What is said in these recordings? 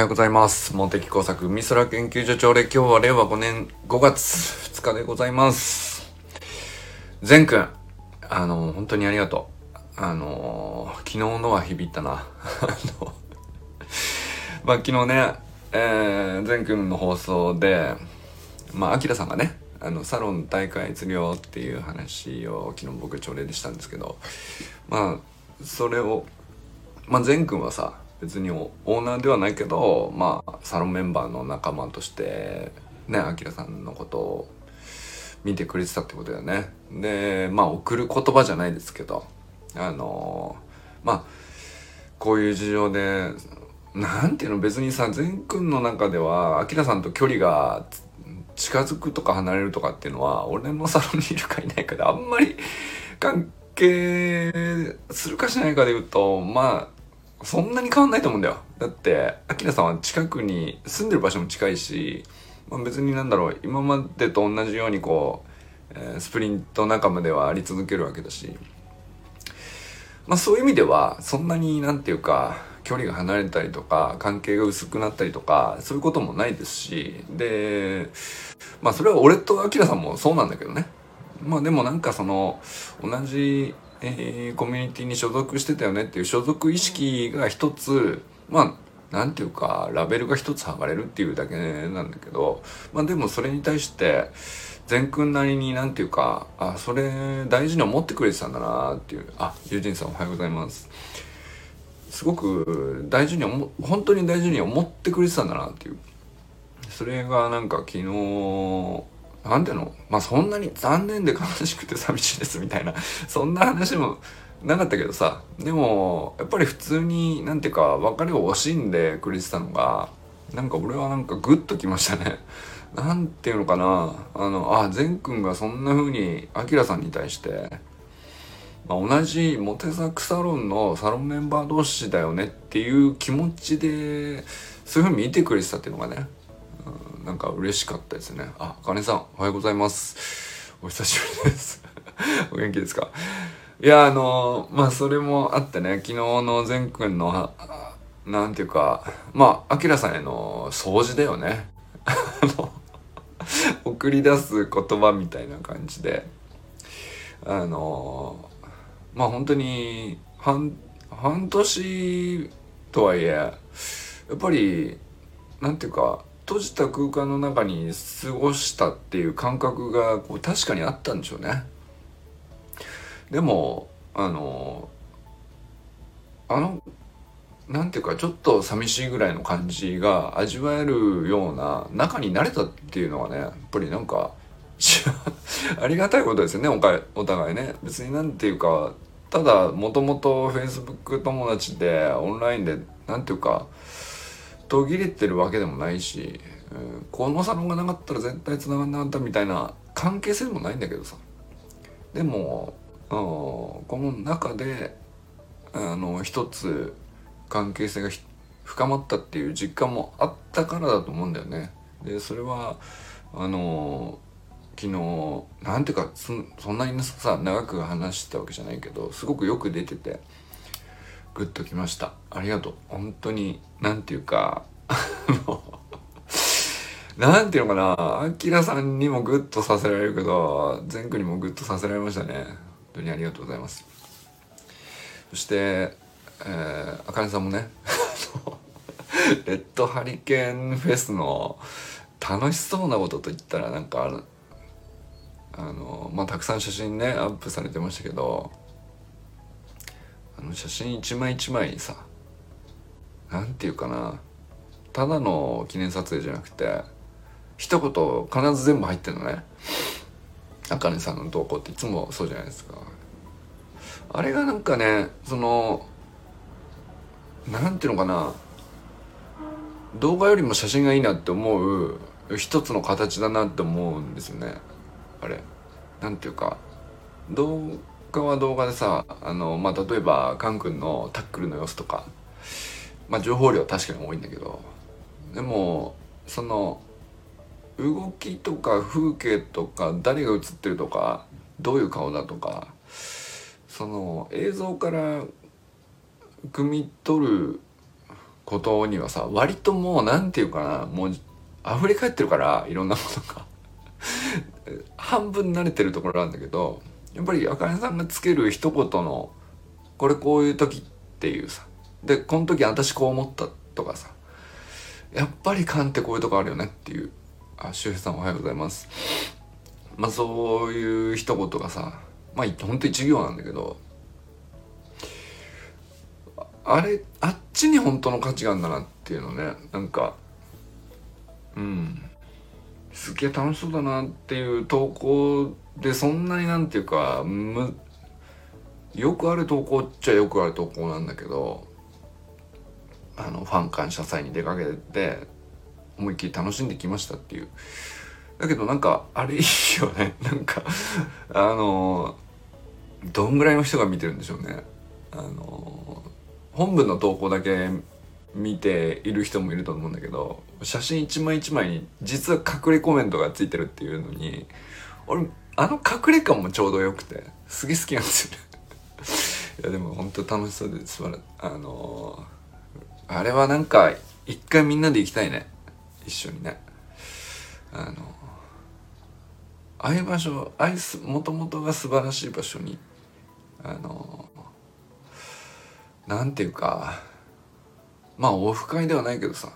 ようございます。茂木工作美空研究所長で今日は令和5年5月2日でございます。善くん、あの、本当にありがとう。あの、昨日のは響いたな。あの、まあ昨日ね、えー、くんの放送で、まあ、アキラさんがね、あの、サロン大会釣りよっていう話を昨日僕朝礼でしたんですけど、まあ、それを、まあ、善くんはさ、別にオーナーではないけど、まあ、サロンメンバーの仲間として、ね、アキラさんのことを見てくれてたってことだよね。で、まあ、送る言葉じゃないですけど、あのまあ、こういう事情で、なんていうの別にさ、善くんの中では、アキラさんと距離が近づくとか離れるとかっていうのは、俺のサロンにいるかいないかであんまり関係するかしないかで言うと、まあ、そんなに変わんないと思うんだよ。だって、アキラさんは近くに住んでる場所も近いし、まあ、別になんだろう、今までと同じようにこう、えースプリント仲間ではあり続けるわけだし、まあそういう意味では、そんなになんていうか、距離が離れたりとか、関係が薄くなったりとか、そういうこともないですし、で、まあそれは俺とアキラさんもそうなんだけどね。まあでもなんかその、同じ、えーコミュニティに所属してたよねっていう所属意識が一つ、まあ、なんていうか、ラベルが一つ剥がれるっていうだけなんだけど、まあでもそれに対して、善くんなりになんていうか、あ、それ大事に思ってくれてたんだなっていう。あ、ユージンさんおはようございます。すごく大事に思、本当に大事に思ってくれてたんだなっていう。それがなんか昨日、なんていうの？まあそんなに残念で悲しくて寂しいですみたいな、そんな話もなかったけどさ、でも、やっぱり普通に、なんていうか、別れを惜しんでくれてたのが、なんか俺はなんかグッときましたね。なんていうのかな。あの、あ、善くんがそんな風に、アキラさんに対して、まあ、同じモテザクサロンのサロンメンバー同士だよねっていう気持ちで、そういう風に見てくれてたっていうのがね、なんか嬉しかったですね。あ、かねさん、おはようございます。お久しぶりです。お元気ですか？いや、あのまあ、それもあってね、昨日の善くんの、なんていうか、まあ、アキラさんへの掃除だよね。あの送り出す言葉みたいな感じで、あのまあ本当に半半年とはいえやっぱりなんていうか閉じた空間の中に過ごしたっていう感覚がこう確かにあったんでしょうね。でもあのあのなんていうかちょっと寂しいぐらいの感じが味わえるような仲になれたっていうのはねやっぱりなんか ありがたいことですよねおかお互いね別になんていうかただもともと Facebook 友達でオンラインでなんていうか途切れてるわけでもないし、うんこのサロンがなかったら絶対繋がんなかったみたいな関係性もないんだけどさでも、うんこの中であの一つ関係性が深まったっていう実感もあったからだと思うんだよね。でそれはあの昨日なんていうかそそんなにさ長く話してたわけじゃないけどすごくよく出ててグッときました。ありがとう。本当になんていうかあのなんていうのかな。アキラさんにもグッとさせられるけど善くにもグッとさせられましたね。本当にありがとうございます。そしてえー、あかねさんもねレッドハリケーンフェスの楽しそうなことと言ったらなんかあのまあたくさん写真ねアップされてましたけどあの写真一枚一枚さなんていうかなただの記念撮影じゃなくて一言必ず全部入ってるのね。あかねさんの投稿っていつもそうじゃないですか。あれがなんかねそのなんていうのかな動画よりも写真がいいなって思う一つの形だなって思うんですよね。あれなんていうか動画は動画でさあのまあ例えばカン君のタックルの様子とかまあ情報量は確かに多いんだけどでもその動きとか風景とか誰が映ってるとかどういう顔だとかその映像から汲み取ることにはさ割ともう何て言うかなもう溢れ返ってるからいろんなものが。半分慣れてるところなんだけどやっぱりあかねさんがつける一言の「これこういう時」っていうさでこの時私こう思ったとかさやっぱり勘ってこういうとこあるよねっていうあ周平さんおはようございます。まあそういう一言がさまあほんと一行なんだけどあれあっちに本当の価値があるんだなっていうのねなんかうんすげえ楽しそうだなっていう投稿でそんなになんていうかむよくある投稿っちゃよくある投稿なんだけどあのファン感謝祭に出かけて思いっきり楽しんできましたっていう。だけどなんかあれいいよね。なんかあのどんぐらいの人が見てるんでしょうね。あの本文の投稿だけ見ている人もいると思うんだけど写真一枚一枚に実は隠れコメントがついてるっていうのに俺あの隠れ感もちょうどよくてすげえ好きなんですよね。いやでも本当楽しそうですあのあれはなんか一回みんなで行きたいね。一緒にね。あのああいう場所ああいうもともとが素晴らしい場所にあのなんていうかまあオフ会ではないけどさ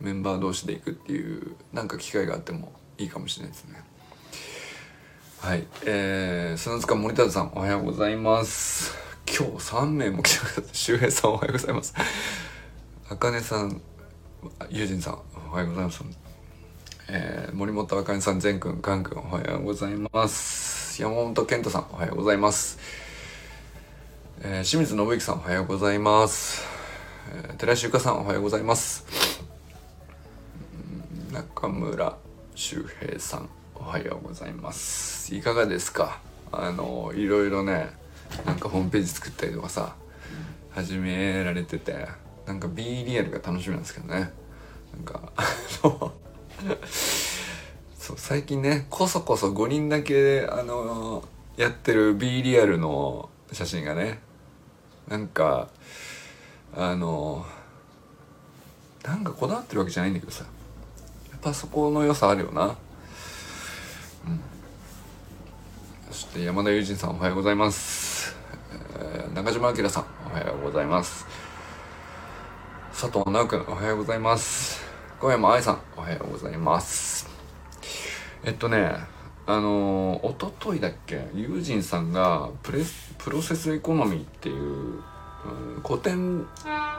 メンバー同士で行くっていうなんか機会があってもいいかもしれないですね。はい。えー、砂塚森田さんおはようございます。今日3名も来てくださって周平さんおはようございます。あかねさんゆうじんさんおはようございます。えー、森本あかねさん善くんかんくんおはようございます。山本健太さんおはようございます。えー、清水信之さんおはようございます。えー、寺石ゆかさんおはようございます。中村修平さん。おはようございます。いかがですか？あのいろいろねなんかホームページ作ったりとかさ始められててなんか B リアルが楽しみなんですけどね。なんか そう最近ねこそこそ5人だけあのやってる B リアルの写真がねなんかあのなんかこだわってるわけじゃないんだけどさやっぱそこの良さあるよなうんそして山田友人さんおはようございます、えー、中島明さんおはようございます。佐藤直君おはようございます。小山愛さんおはようございます。えっとねあのー、おとといだっけ友人さんがプレプロセスエコノミーっていう古典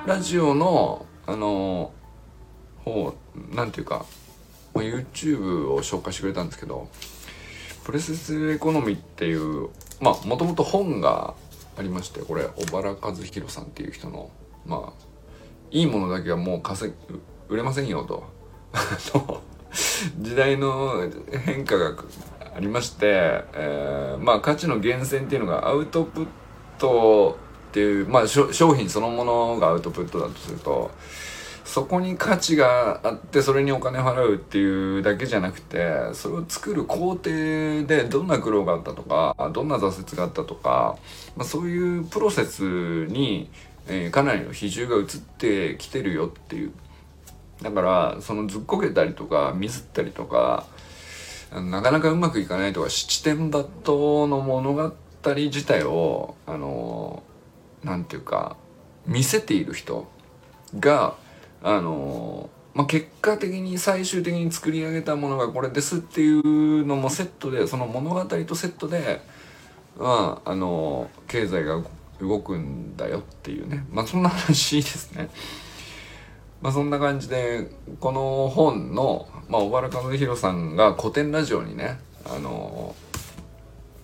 ラジオのあの方なんていうか YouTube を紹介してくれたんですけどプレセスエコノミーっていうまあもともと本がありましてこれ小原和弘さんっていう人のまあいいものだけはもう稼売れませんよと。時代の変化がありまして、えー、まあ価値の源泉っていうのがアウトプットっていうまあ商品そのものがアウトプットだとするとそこに価値があってそれにお金払うっていうだけじゃなくてそれを作る工程でどんな苦労があったとかどんな挫折があったとか、まあ、そういうプロセスに、えー、かなりの比重が移ってきてるよっていう。だからそのずっこけたりとかミスったりとかなかなかうまくいかないとか七点抜刀の物語自体をあのなんていうか見せている人があのまあ、結果的に最終的に作り上げたものがこれですっていうのもセットでその物語とセットで、まあ、あの経済が動くんだよっていうねまあそんな話ですね。まあそんな感じでこの本の、まあ、小原和弘さんが古典ラジオにねあの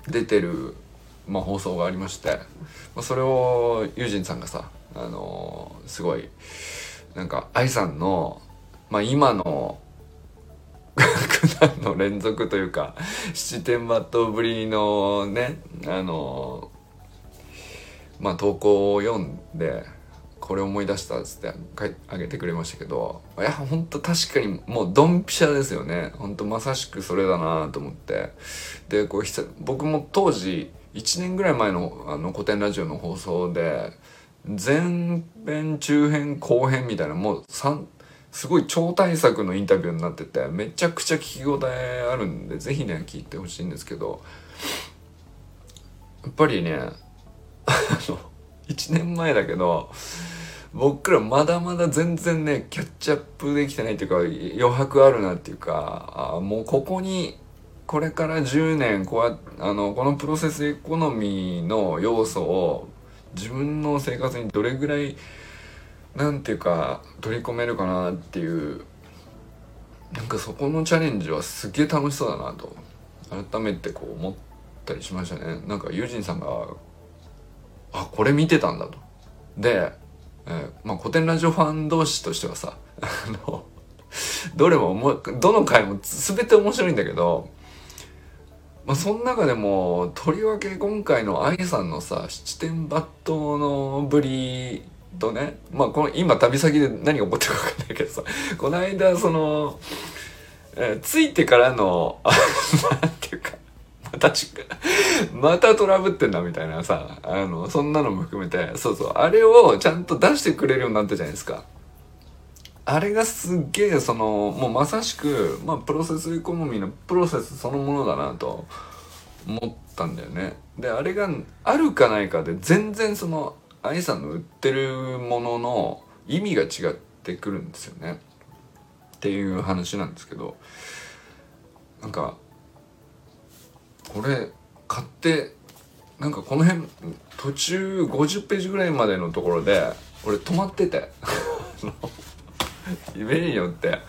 出てるまあ、放送がありまして、まあ、それをユージンさんがさ、あの、すごいなんか愛さんの、まあ、今の苦難の連続というか七点抜刀ぶりのねあの、まあ投稿を読んでこれ思い出したっつってあげてくれましたけどいやほんと確かにもうドンピシャですよね。ほんとまさしくそれだなと思って。でこう僕も当時1年ぐらい前のあの古典ラジオの放送で前編中編後編みたいなもう3すごい超大作のインタビューになっててめちゃくちゃ聞き応えあるんで是非ね聞いてほしいんですけどやっぱりねあの1年前だけど僕らまだまだ全然ねキャッチアップできてないっていうか余白あるなっていうかあもうここにこれから10年こうあのこのプロセスエコノミーの要素を自分の生活にどれぐらいなんていうか取り込めるかなっていうなんかそこのチャレンジはすげえ楽しそうだなと改めてこう思ったりしましたね。なんかユージンさんがあこれ見てたんだと。で、えー、まあ古典ラジオファン同士としてはさ あのどれももどの回も全て面白いんだけどまあ、その中でもとりわけ今回の愛さんのさ七点抜刀のぶりとねまあこの今旅先で何が起こってるか分かんないけどさ この間その、えー、ついてからの なんていうかまたまたトラブってんだみたいなさあのそんなのも含めてそうそうあれをちゃんと出してくれるようになったじゃないですか。あれがすっげえそのもうまさしく、まあ、プロセスエコノミーのプロセスそのものだなと思ったんだよね。であれがあるかないかで全然その愛さんの売ってるものの意味が違ってくるんですよね。っていう話なんですけどなんかこれ買ってなんかこの辺途中50ページぐらいまでのところで俺止まってて メインって。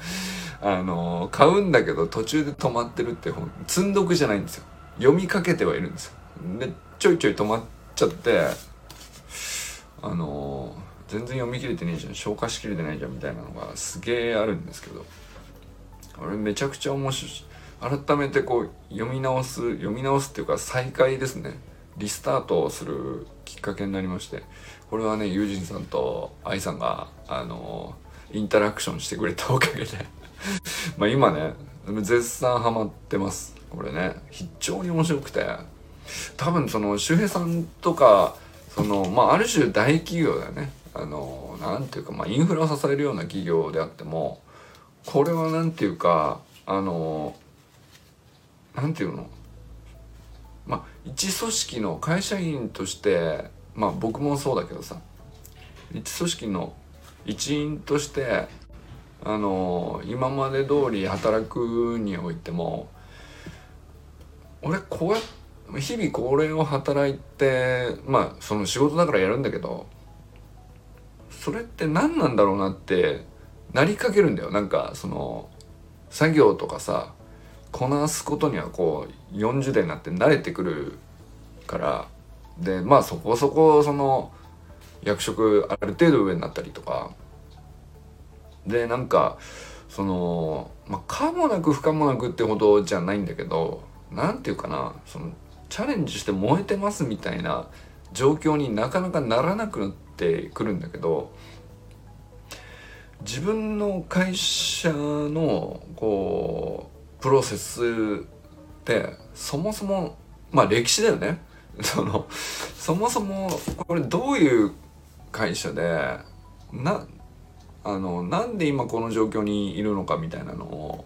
あの買うんだけど途中で止まってるって本積んどくじゃないんですよ。読みかけてはいるんですよ。でちょいちょい止まっちゃってあの全然読み切れてねえじゃん。消化しきれてないじゃんみたいなのがすげえあるんですけど。あれめちゃくちゃ面白い改めてこう読み直す読み直すっていうか再開ですね。リスタートをするきっかけになりまして。これはねユージンさんと愛さんがあのインタラクションしてくれたおかげで。まあ今ね絶賛ハマってますこれね。非常に面白くて。多分その周平さんとかそのまあある種大企業だよね。あのなんていうかまあインフラを支えるような企業であってもこれはなんていうかあのなんていうの？まあ一組織の会社員としてまあ僕もそうだけどさ一組織の一員としてあの今まで通り働くにおいても俺こうやって日々これを働いてまあその仕事だからやるんだけどそれって何なんだろうなってなりかけるんだよ。なんかその作業とかさこなすことにはこう40代になって慣れてくるから。でまあそこそこその役職ある程度上になったりとか。でなんかそのまあ可もなく不可もなくってほどじゃないんだけど何て言うかなそのチャレンジして燃えてますみたいな状況になかなかならなくなってくるんだけど自分の会社のこうプロセスってそもそもまあ歴史だよね。そのそもそもこれどういう会社でなあのなんで今この状況にいるのかみたいなのを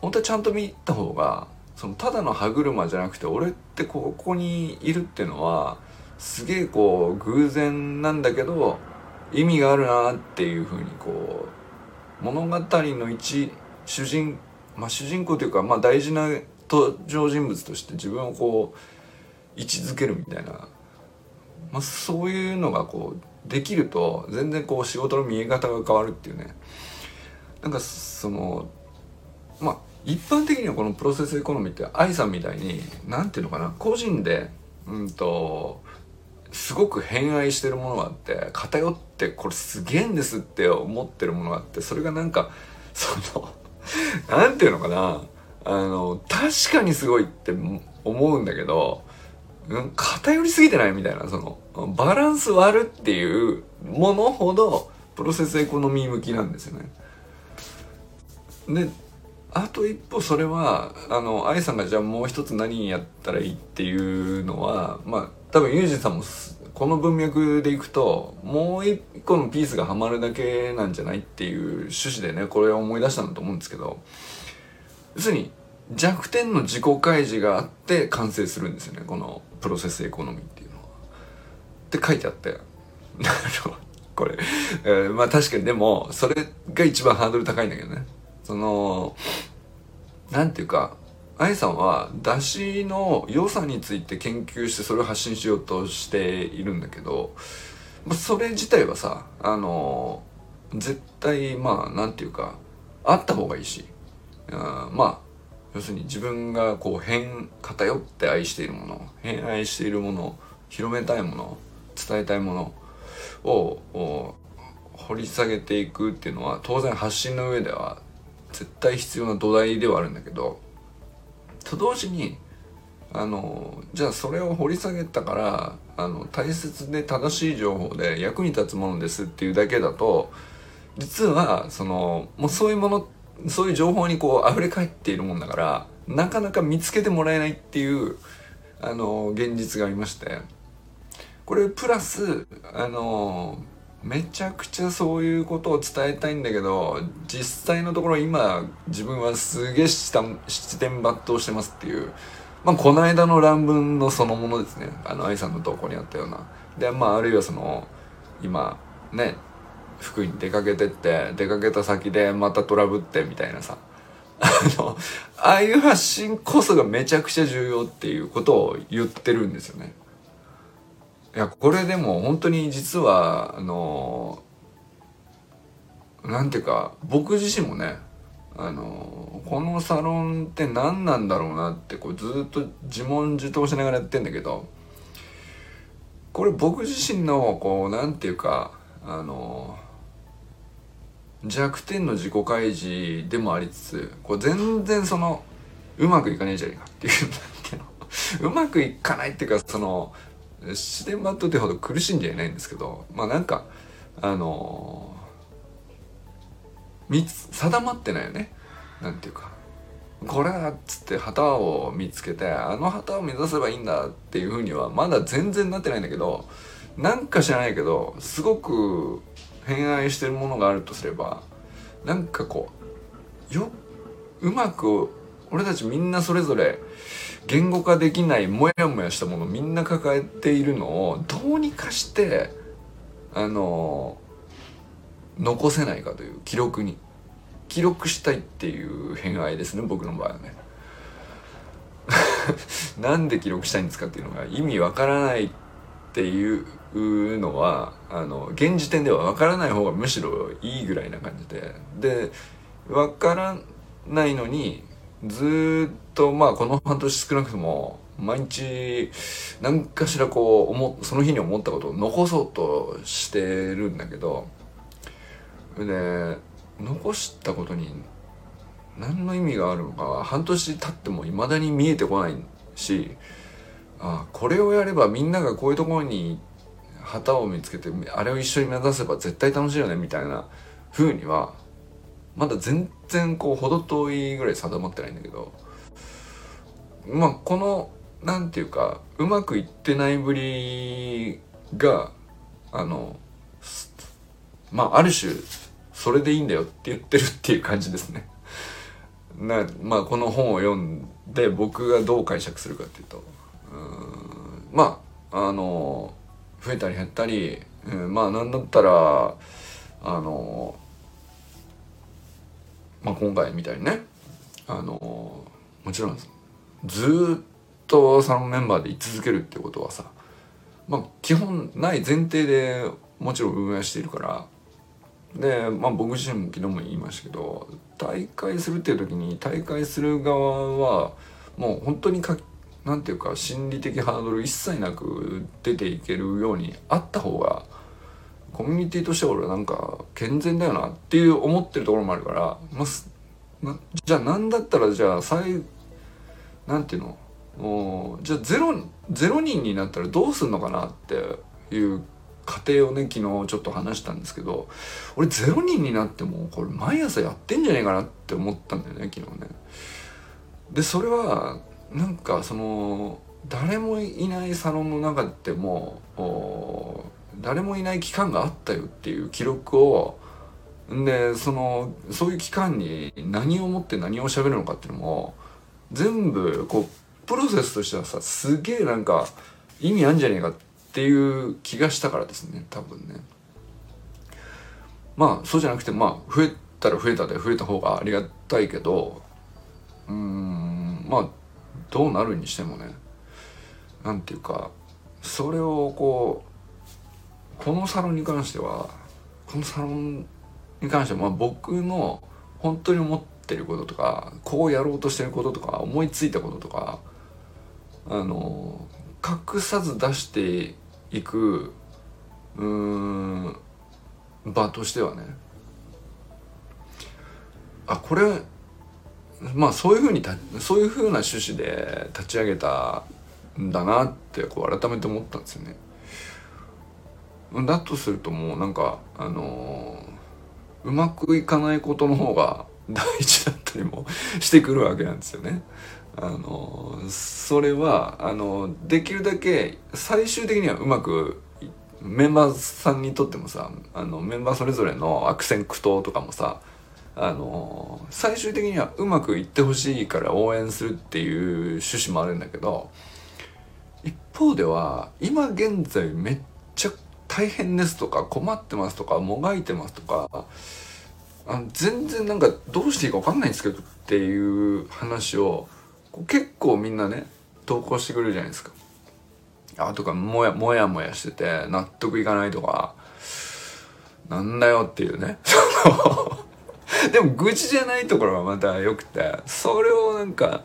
本当はちゃんと見た方がそのただの歯車じゃなくて俺ってここにいるっていうのはすげえこう偶然なんだけど意味があるなっていうふうにこう物語の一主人まあ主人公というかまあ大事な登場人物として自分をこう位置づけるみたいな、まあ、そういうのがこうできると全然こう仕事の見え方が変わるっていうね。なんかそのまあ一般的にはこのプロセスエコノミーって愛さんみたいに何ていうのかな個人でうんとすごく偏愛してるものがあって偏ってこれすげえんですって思ってるものがあってそれがなんかその何ていうのかなあの確かにすごいって思うんだけど偏りすぎてない？みたいな。そのバランス割るっていうものほどプロセスエコノミー向きなんですよね。であと一歩それはあの愛さんがじゃあもう一つ何やったらいいっていうのはまあ多分ユージさんもこの文脈でいくともう一個のピースがはまるだけなんじゃないっていう趣旨でねこれを思い出したんだと思うんですけど要するに弱点の自己開示があって完成するんですよね。このプロセスエコノミーっていうのは。って書いてあって。これ、えー、まあ確かに。でもそれが一番ハードル高いんだけどね。そのなんていうか愛さんは出汁の良さについて研究してそれを発信しようとしているんだけど、まあ、それ自体はさあの絶対まあなんていうかあった方がいいし。あまあ要するに自分がこう変偏って愛しているもの偏愛しているもの広めたいもの伝えたいものを掘り下げていくっていうのは当然発信の上では絶対必要な土台ではあるんだけどと同時にあのじゃあそれを掘り下げたからあの大切で正しい情報で役に立つものですっていうだけだと実はそのもうそういうものってそういう情報にこう溢れ返っているもんだからなかなか見つけてもらえないっていうあの現実がありまして。これプラスあのめちゃくちゃそういうことを伝えたいんだけど実際のところ今自分はすげえ七点抜刀してますっていう。まあこの間の乱文のそのものですね。あの愛さんの投稿にあったような。でまああるいはその今ね福井に出かけてって出かけた先でまたトラブってみたいなさ あのああいう発信こそがめちゃくちゃ重要っていうことを言ってるんですよね。いやこれでも本当に実はあのなんていうか僕自身もねあのこのサロンって何なんだろうなってこうずっと自問自答しながらやってんだけどこれ僕自身のこうなんていうかあの弱点の自己開示でもありつつこう全然そのうまくいかねえじゃねえかっていうんだけどうまくいかないっていうかその視点バットってほど苦しんじゃいないんですけどまあなんかあのー、定まってないよね。なんていうか。これだっつって旗を見つけてあの旗を目指せばいいんだっていうふうにはまだ全然なってないんだけどなんか知らないけどすごく偏愛してるものがあるとすればなんかこうようまく俺たちみんなそれぞれ言語化できないモヤモヤしたものみんな抱えているのをどうにかしてあの残せないかという記録に記録したいっていう偏愛ですね僕の場合はね。なんで記録したいんですかっていうのが意味わからないっていうのはあの現時点ではわからない方がむしろいいぐらいな感じで。でわからないのにずっとまあこの半年少なくとも毎日何かしらこう思その日に思ったことを残そうとしてるんだけどで残したことに何の意味があるのかは半年経っても未だに見えてこないしあこれをやればみんながこういうところに行って旗を見つけてあれを一緒に目指せば絶対楽しいよねみたいな風にはまだ全然こう程遠いぐらい定まってないんだけどまあこのなんていうかうまくいってないぶりがあのまあある種それでいいんだよって言ってるっていう感じですね。なまあこの本を読んで僕がどう解釈するかっていうとうんまああの増えたり減ったり、うん、まあなんだったらあのまあ、今回みたいにねあのもちろんずっとそのメンバーで居続けるってことはさまあ基本ない前提でもちろん運営しているからでまあ僕自身も昨日も言いましたけど大会するっていう時に大会する側はもう本当にかなんていうか心理的ハードル一切なく出ていけるようにあった方がコミュニティとして俺はなんか健全だよなっていう思ってるところもあるから、まあ、じゃあ何だったらじゃあ最なんていうの？おじゃあゼロゼロ人になったらどうすんのかなっていう過程をね昨日ちょっと話したんですけど俺ゼロ人になってもこれ毎朝やってんじゃねえかなって思ったんだよね昨日ね。でそれはなんかその誰もいないサロンの中でも誰もいない期間があったよっていう記録をでそのそういう期間に何をもって何を喋るのかっていうのも全部こうプロセスとしてはさすげえなんか意味あんじゃねえかっていう気がしたからですね多分ね。まあそうじゃなくてまあ増えたら増えたで増えた方がありがたいけどうーんまあどうなるにしてもねなんていうかそれをこうこのサロンに関してはこのサロンに関してはまあ僕の本当に思ってることとかこうやろうとしてることとか思いついたこととかあの隠さず出していくうーん場としてはねあこれまあそういうふうにそういうふうな趣旨で立ち上げたんだなってこう改めて思ったんですよね。だとするともうなんかあのー、うまくいかないことの方が 大事だったりもしてくるわけなんですよね。あのー、それはあのー、できるだけ最終的にはうまくメンバーさんにとってもさあのメンバーそれぞれの悪戦苦闘とかもさあの最終的にはうまくいってほしいから応援するっていう趣旨もあるんだけど一方では今現在めっちゃ大変ですとか困ってますとかもがいてますとかあ全然なんかどうしていいか分かんないんですけどっていう話を結構みんなね投稿してくれるじゃないですか。あとかもやもやもやしてて納得いかないとかなんだよっていうね でも愚痴じゃないところがまた良くてそれをなんか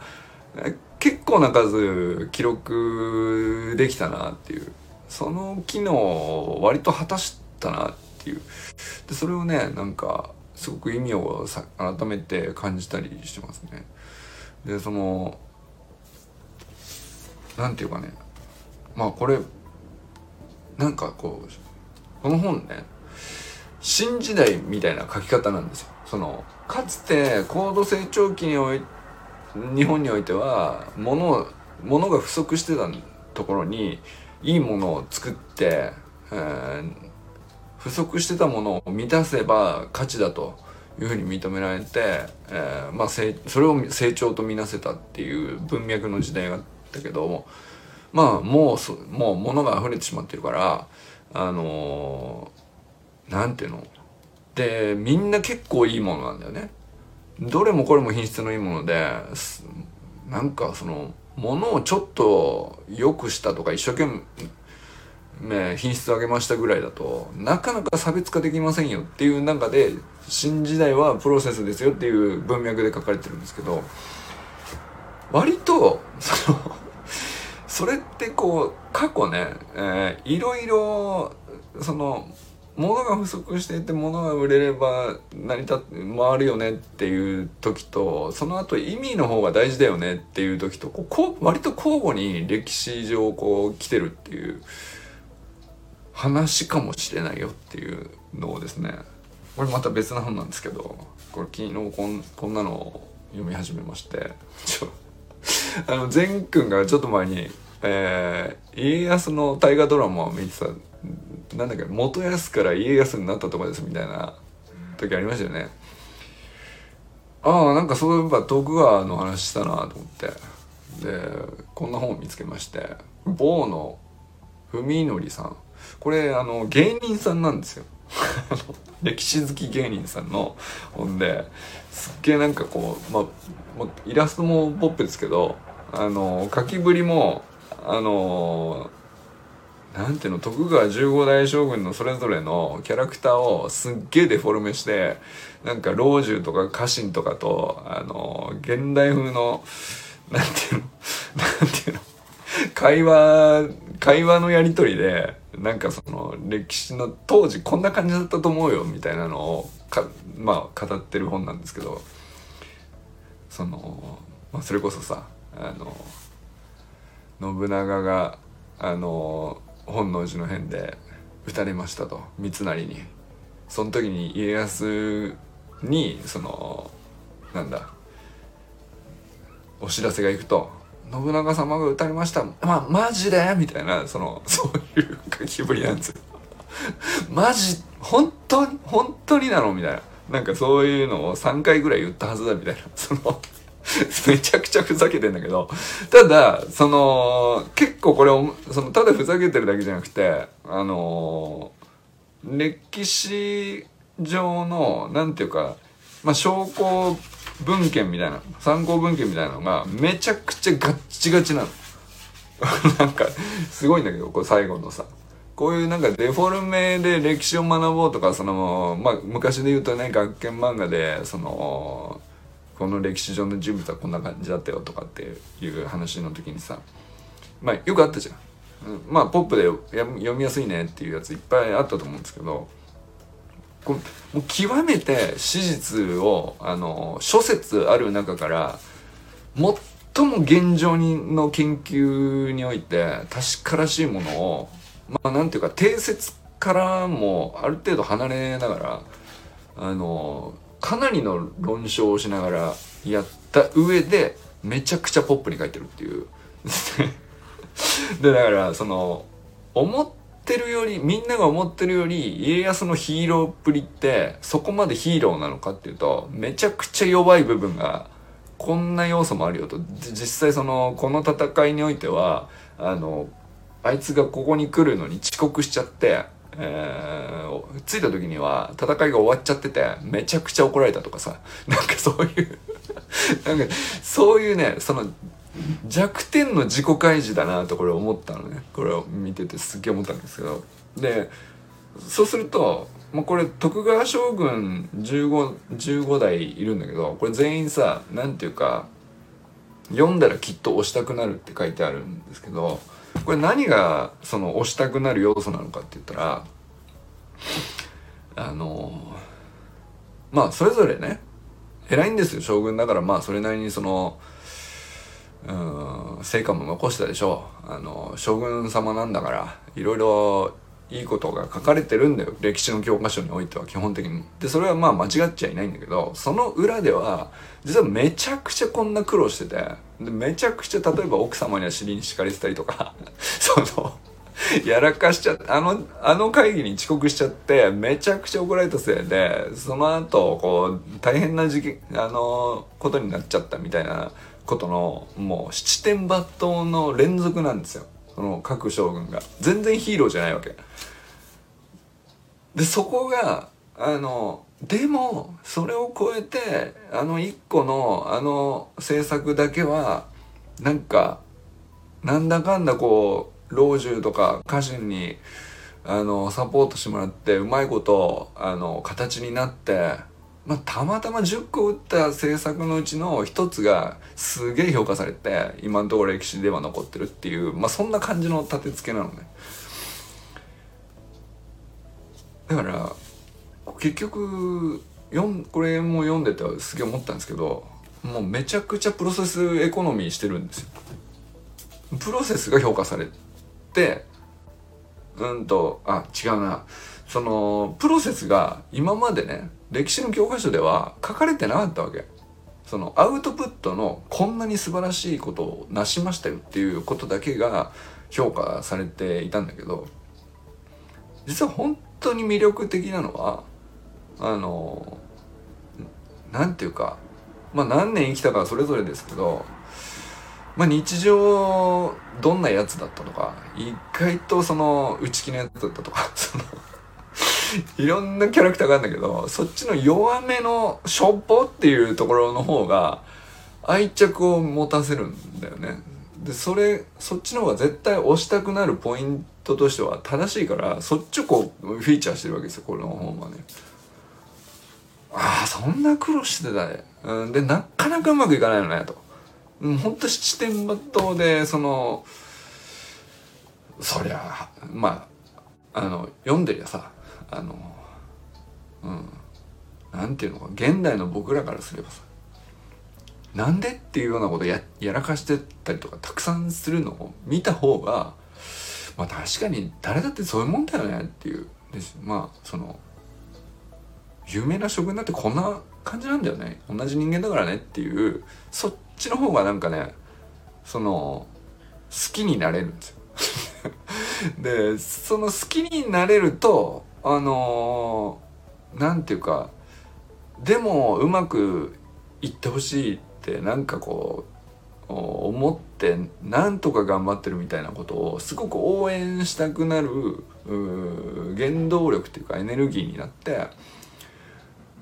結構な数記録できたなっていう。その機能を割と果たしたなっていう。でそれをねなんかすごく意味をさ改めて感じたりしてますね。でその何て言うかね。まあこれなんかこうこの本ね新時代みたいな書き方なんですよ。そのかつて高度成長期におい日本においては物物が不足してたところにいいものを作って、えー、不足してたものを満たせば価値だというふうに認められて、えー、まあ、それを成長とみなせたっていう文脈の時代があったけどもまあもうもう物が溢れてしまってるからあのー、ていうの？でみんな結構いいものなんだよね。どれもこれも品質のいいものでなんかそのものをちょっと良くしたとか一生懸命品質上げましたぐらいだとなかなか差別化できませんよっていう中で新時代はプロセスですよっていう文脈で書かれてるんですけど割とそのそれってこう過去ね、えー、いろいろその物が不足していて物が売れれば成り立って回るよねっていう時とその後意味の方が大事だよねっていう時とこう割と交互に歴史上こう来てるっていう話かもしれないよっていうのをですね。これまた別な本なんですけどこれ昨日こんこんなのを読み始めまして。ちょあの善くんがちょっと前にえー、家康の大河ドラマを見てたなんだっけ元康から家康になったとこですみたいな時ありましたよね。ああなんかそういえば徳川の話したなと思って。でこんな本を見つけまして。坊野文則さん。これあの芸人さんなんですよ。歴史好き芸人さんの本で。すっげえなんかこう、まあ、イラストもポップですけどあの書きぶりもあのなんていうの徳川十五代将軍のそれぞれのキャラクターをすっげえデフォルメしてなんか老中とか家臣とかとあの現代風のなんていうのなんていうの会話会話のやり取りでなんかその歴史の当時こんな感じだったと思うよみたいなのをかまあ語ってる本なんですけどその、まあ、それこそさあの信長があの本能寺の変で撃たれましたと三成に。その時に家康にそのなんだお知らせが行くと信長様が撃たれました。まあマジで？みたいなそのそういう書きぶりなんですよ。マジ本当に本当になの？みたいな。なんかそういうのを3回ぐらい言ったはずだみたいな。その めちゃくちゃふざけてんだけど。ただその結構これそのただふざけてるだけじゃなくてあの歴史上のなんていうかまあ証拠文献みたいな参考文献みたいなのがめちゃくちゃガッチガチなの。なんかすごいんだけどこれ最後のさ。こういうなんかデフォルメで歴史を学ぼうとかそのまあ昔で言うとね学研漫画でそのこの歴史上の人物はこんな感じだったよとかっていう話の時にさまあよくあったじゃん。まあポップで読みやすいねっていうやついっぱいあったと思うんですけどもう極めて史実をあの諸説ある中から最も現状にの研究において確からしいものをまあなんていうか定説からもある程度離れながらあのかなりの論証をしながらやった上でめちゃくちゃポップに書いてるっていう。でだからその思ってるよりみんなが思ってるより家康のヒーローっぷりってそこまでヒーローなのかっていうとめちゃくちゃ弱い部分がこんな要素もあるよと。実際そのこの戦いにおいてはあのあいつがここに来るのに遅刻しちゃって、えー、着いた時には戦いが終わっちゃっててめちゃくちゃ怒られたとかさ なんかそういう なんかそういうねその弱点の自己開示だなとこれ思ったのね。これを見ててすっげえ思ったんですけど。でそうするともうこれ徳川将軍 15, 15代いるんだけどこれ全員さ何ていうか読んだらきっと押したくなるって書いてあるんですけどこれ何がその押したくなる要素なのかって言ったらあのまあそれぞれね偉いんですよ将軍だから。まあそれなりにそのうん成果も残したでしょう。あの将軍様なんだからいろいろいいことが書かれてるんだよ。歴史の教科書においては基本的に。でそれはまあ間違っちゃいないんだけどその裏では実はめちゃくちゃこんな苦労しててでめちゃくちゃ例えば奥様には尻に敷かれてたりとか そのやらかしちゃってあのあの会議に遅刻しちゃってめちゃくちゃ怒られたせいでその後こう大変な時期あのことになっちゃったみたいなことのもう七点抜刀の連続なんですよ。その各将軍が。全然ヒーローじゃないわけ。でそこがあのでもそれを超えてあの一個のあの政策だけはなんかなんだかんだこう老中とか家臣にあのサポートしてもらってうまいことあの形になってまあ、たまたま10個打った政策のうちの一つがすげえ評価されて今のところ歴史では残ってるっていう、まあ、そんな感じの立て付けなのね。だから結局これも読んでてすげえ思ったんですけどもうめちゃくちゃプロセスエコノミーしてるんですよ。プロセスが評価されてうんとあ違うな。そのプロセスが今までね歴史の教科書では書かれてなかったわけ。そのアウトプットのこんなに素晴らしいことを成しましたよっていうことだけが評価されていたんだけど実は本当に魅力的なのはあの何て言うかまあ何年生きたかそれぞれですけどまあ日常どんなやつだったとか意外とその内気なやつだったとかその いろんなキャラクターがあるんだけどそっちの弱めのしょっぽっていうところの方が愛着を持たせるんだよね。でそれそっちの方が絶対押したくなるポイントとしては正しいからそっちをこうフィーチャーしてるわけですよこの本はね。ああそんな苦労してたね、うん、でなかなかうまくいかないのねと、うん、ほんと七点抜刀でそのそりゃまああの読んでりゃさあのうん。なんていうのか現代の僕らからすればさなんでっていうようなことややらかしてたりとかたくさんするのを見た方がまあ確かに誰だってそういうもんだよねっていう。です。まあその有名な将軍だってこんな感じなんだよね。同じ人間だからねっていうそっちの方がなんかねその好きになれるんですよ。でその好きになれるとあの何て言うかでもうまくいってほしいってなんかこう思ってなんとか頑張ってるみたいなことをすごく応援したくなる原動力っていうかエネルギーになって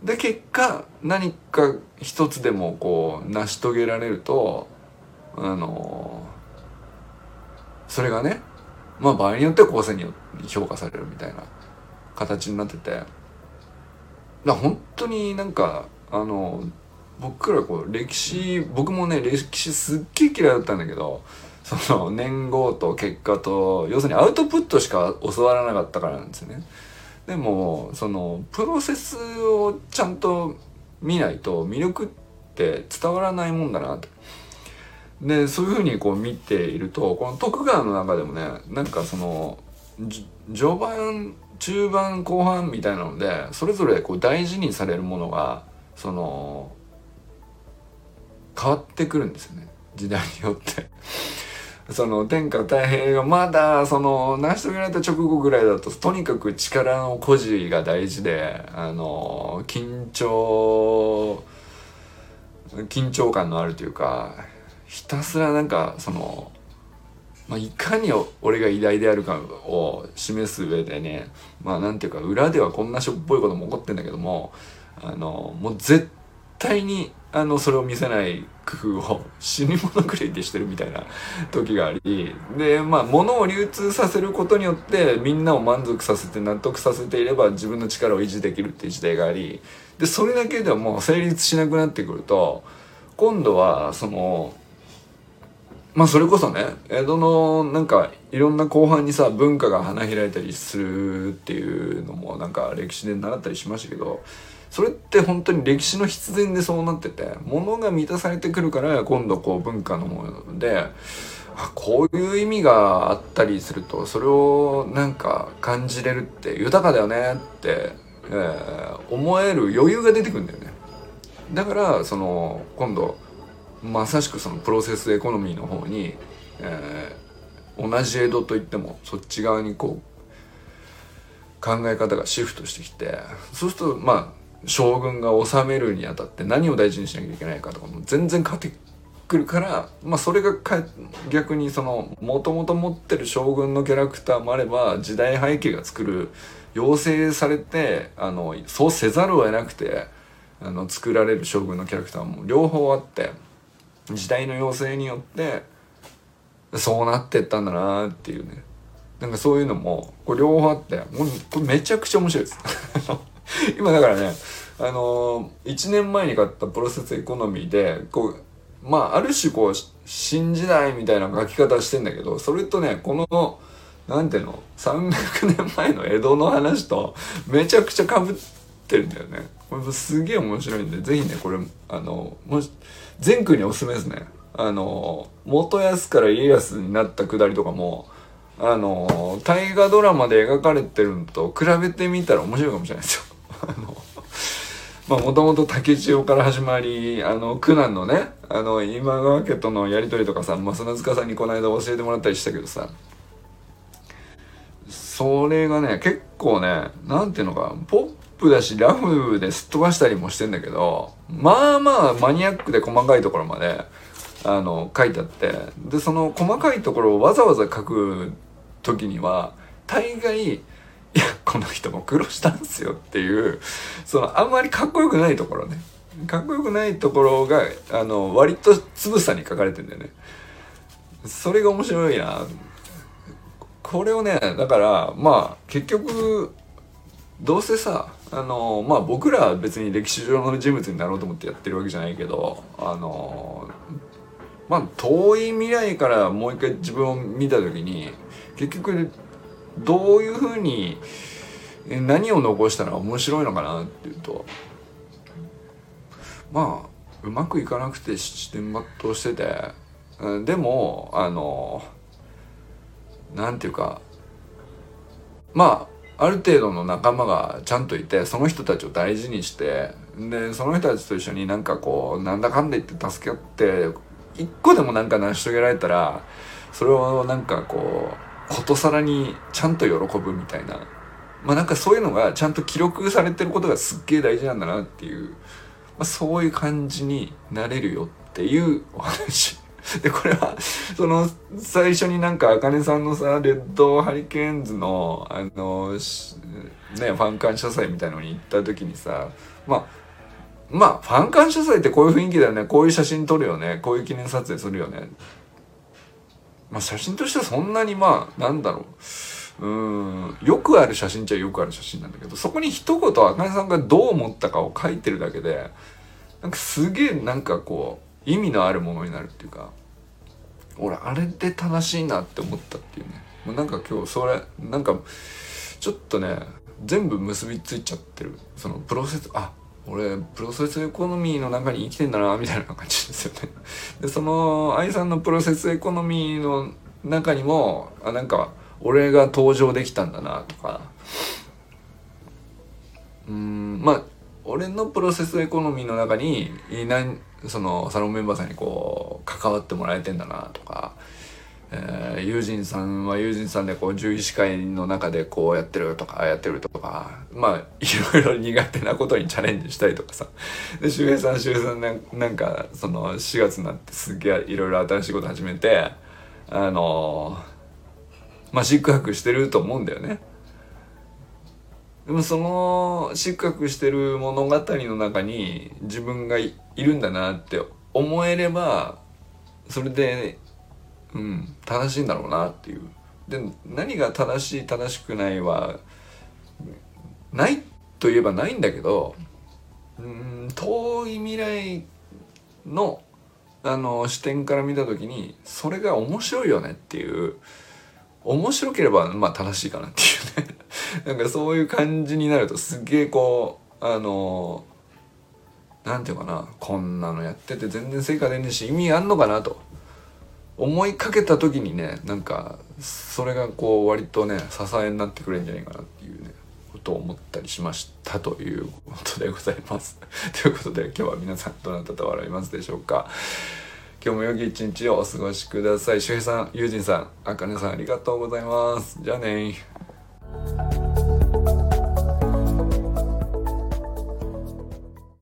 で結果何か一つでもこう成し遂げられるとあのそれがねまあ場合によっては後世に評価されるみたいな形になっててだ本当になんかあの僕らこう歴史僕もね歴史すっげえ嫌いだったんだけどその年号と結果と要するにアウトプットしか教わらなかったからなんですよね。でもそのプロセスをちゃんと見ないと魅力って伝わらないもんだなと。でそういうふうにこう見ているとこの徳川の中でもねなんかその序盤中盤後半みたいなのでそれぞれこう大事にされるものがその変わってくるんですよね。時代によって。その天下太平がまだその成し遂げられた直後ぐらいだととにかく力の誇示が大事であの緊張緊張感のあるというかひたすらなんかその、まあ、いかに俺が偉大であるかを示す上でねまあなんていうか裏ではこんなしょっぽいことも起こってんだけどもあのもう絶対にあのそれを見せない工夫を死に物狂いでしてるみたいな 時がありでまあ物を流通させることによってみんなを満足させて納得させていれば自分の力を維持できるっていう時代がありでそれだけではもう成立しなくなってくると今度はそのまあそれこそね江戸のなんかいろんな後半にさ文化が花開いたりするっていうのもなんか歴史で習ったりしましたけどそれって本当に歴史の必然でそうなってて物が満たされてくるから今度こう文化のものであこういう意味があったりするとそれをなんか感じれるって豊かだよねって、えー、思える余裕が出てくるんだよね。だからその今度まさしくそのプロセスエコノミーの方に、えー、同じ江戸といってもそっち側にこう考え方がシフトしてきてそうするとまあ将軍が治めるにあたって何を大事にしなきゃいけないかとかも全然変わってくるから、まあ、それがか逆にそのもともと持ってる将軍のキャラクターもあれば時代背景が作る要請されてあのそうせざるを得なくてあの作られる将軍のキャラクターも両方あって時代の要請によってそうなってったんだなっていうね。なんかそういうのもこれ両方あってもうこれめちゃくちゃ面白いです。今だからねあのー、1年前に買ったプロセスエコノミーでこうまあある種こう新時代みたいな書き方してんだけどそれとねこのなんていうの300年前の江戸の話とめちゃくちゃかぶってるんだよね。これすげえ面白いんでぜひねこれあのもし全空におすすめですね。あの元康から家康になったくだりとかもあの大河ドラマで描かれてるのと比べてみたら面白いかもしれないですよ。あの、まあもともと竹千代から始まり、あの、苦難のね、あの、今川家とのやりとりとかさ、まあ、砂塚さんにこの間教えてもらったりしたけどさ、それがね、結構ね、なんていうのか、ポップだし、ラフです。っ飛ばしたりもしてんだけど、まあまあマニアックで細かいところまで、あの、書いてあって、で、その細かいところをわざわざ書く時には、大概、いやこの人も苦労したんすよっていうそのあんまりかっこよくないところね。かっこよくないところがあの割とつぶさに書かれてんだよね。それが面白いな。これをねだからまあ結局どうせさあのまあ僕らは別に歴史上の人物になろうと思ってやってるわけじゃないけどあのまあ遠い未来からもう一回自分を見た時に結局どういうふうに何を残したら面白いのかなっていうとまあうまくいかなくて七点抜刀しててでもあのなんていうかまあある程度の仲間がちゃんといてその人たちを大事にしてでその人たちと一緒になんかこうなんだかんだ言って助け合って一個でもなんか成し遂げられたらそれをなんかこうことさらにちゃんと喜ぶみたいなまあなんかそういうのがちゃんと記録されてることがすっげえ大事なんだなっていう、まあ、そういう感じになれるよっていうお話。で、これは、その、最初になんか、あかねさんのさ、レッドハリケーンズの、あの、ね、ファン感謝祭みたいのに行った時にさ、まあ、まあ、ファン感謝祭ってこういう雰囲気だよね。こういう写真撮るよね。こういう記念撮影するよね。まあ、写真としてはそんなにまあ、なんだろう。うん、よくある写真っちゃよくある写真なんだけど、そこに一言あかねさんがどう思ったかを書いてるだけで、なんかすげえなんかこう、意味のあるものになるっていうか、俺、あれで正しいなって思ったっていうね。もうなんか今日、それ、なんか、ちょっとね、全部結びついちゃってる。そのプロセス、あ、俺プロセスエコノミーの中に生きてんだなみたいな感じですよね。でその愛さんのプロセスエコノミーの中にもあなんか俺が登場できたんだなとかうんまあ俺のプロセスエコノミーの中にそのサロンメンバーさんにこう関わってもらえてんだなとかえー、友人さんは友人さんでこう獣医師会の中でこうやってるとかやってるとかまあいろいろ苦手なことにチャレンジしたりとかさで周平さん周平さんななんかその4月になってすげえいろいろ新しいこと始めてあの、まあシックハクしてると思うんだよね。でもそのシックハクしてる物語の中に自分がいるんだなって思えればそれでうん、正しいんだろうなっていう。で何が正しい正しくないはないといえばないんだけどうん遠い未来のあの視点から見た時にそれが面白いよねっていう面白ければまあ正しいかなっていうね。なんかそういう感じになるとすげえこうあのなんていうかなこんなのやってて全然成果出ねえし意味あんのかなと。思いかけた時にねなんかそれがこう割とね支えになってくれるんじゃないかなっていうねことを思ったりしましたということでございます。ということで今日は皆さんどなたと笑いますでしょうか。今日も良き一日をお過ごしください。周平さん、友人さん、あかねさんありがとうございます。じゃあね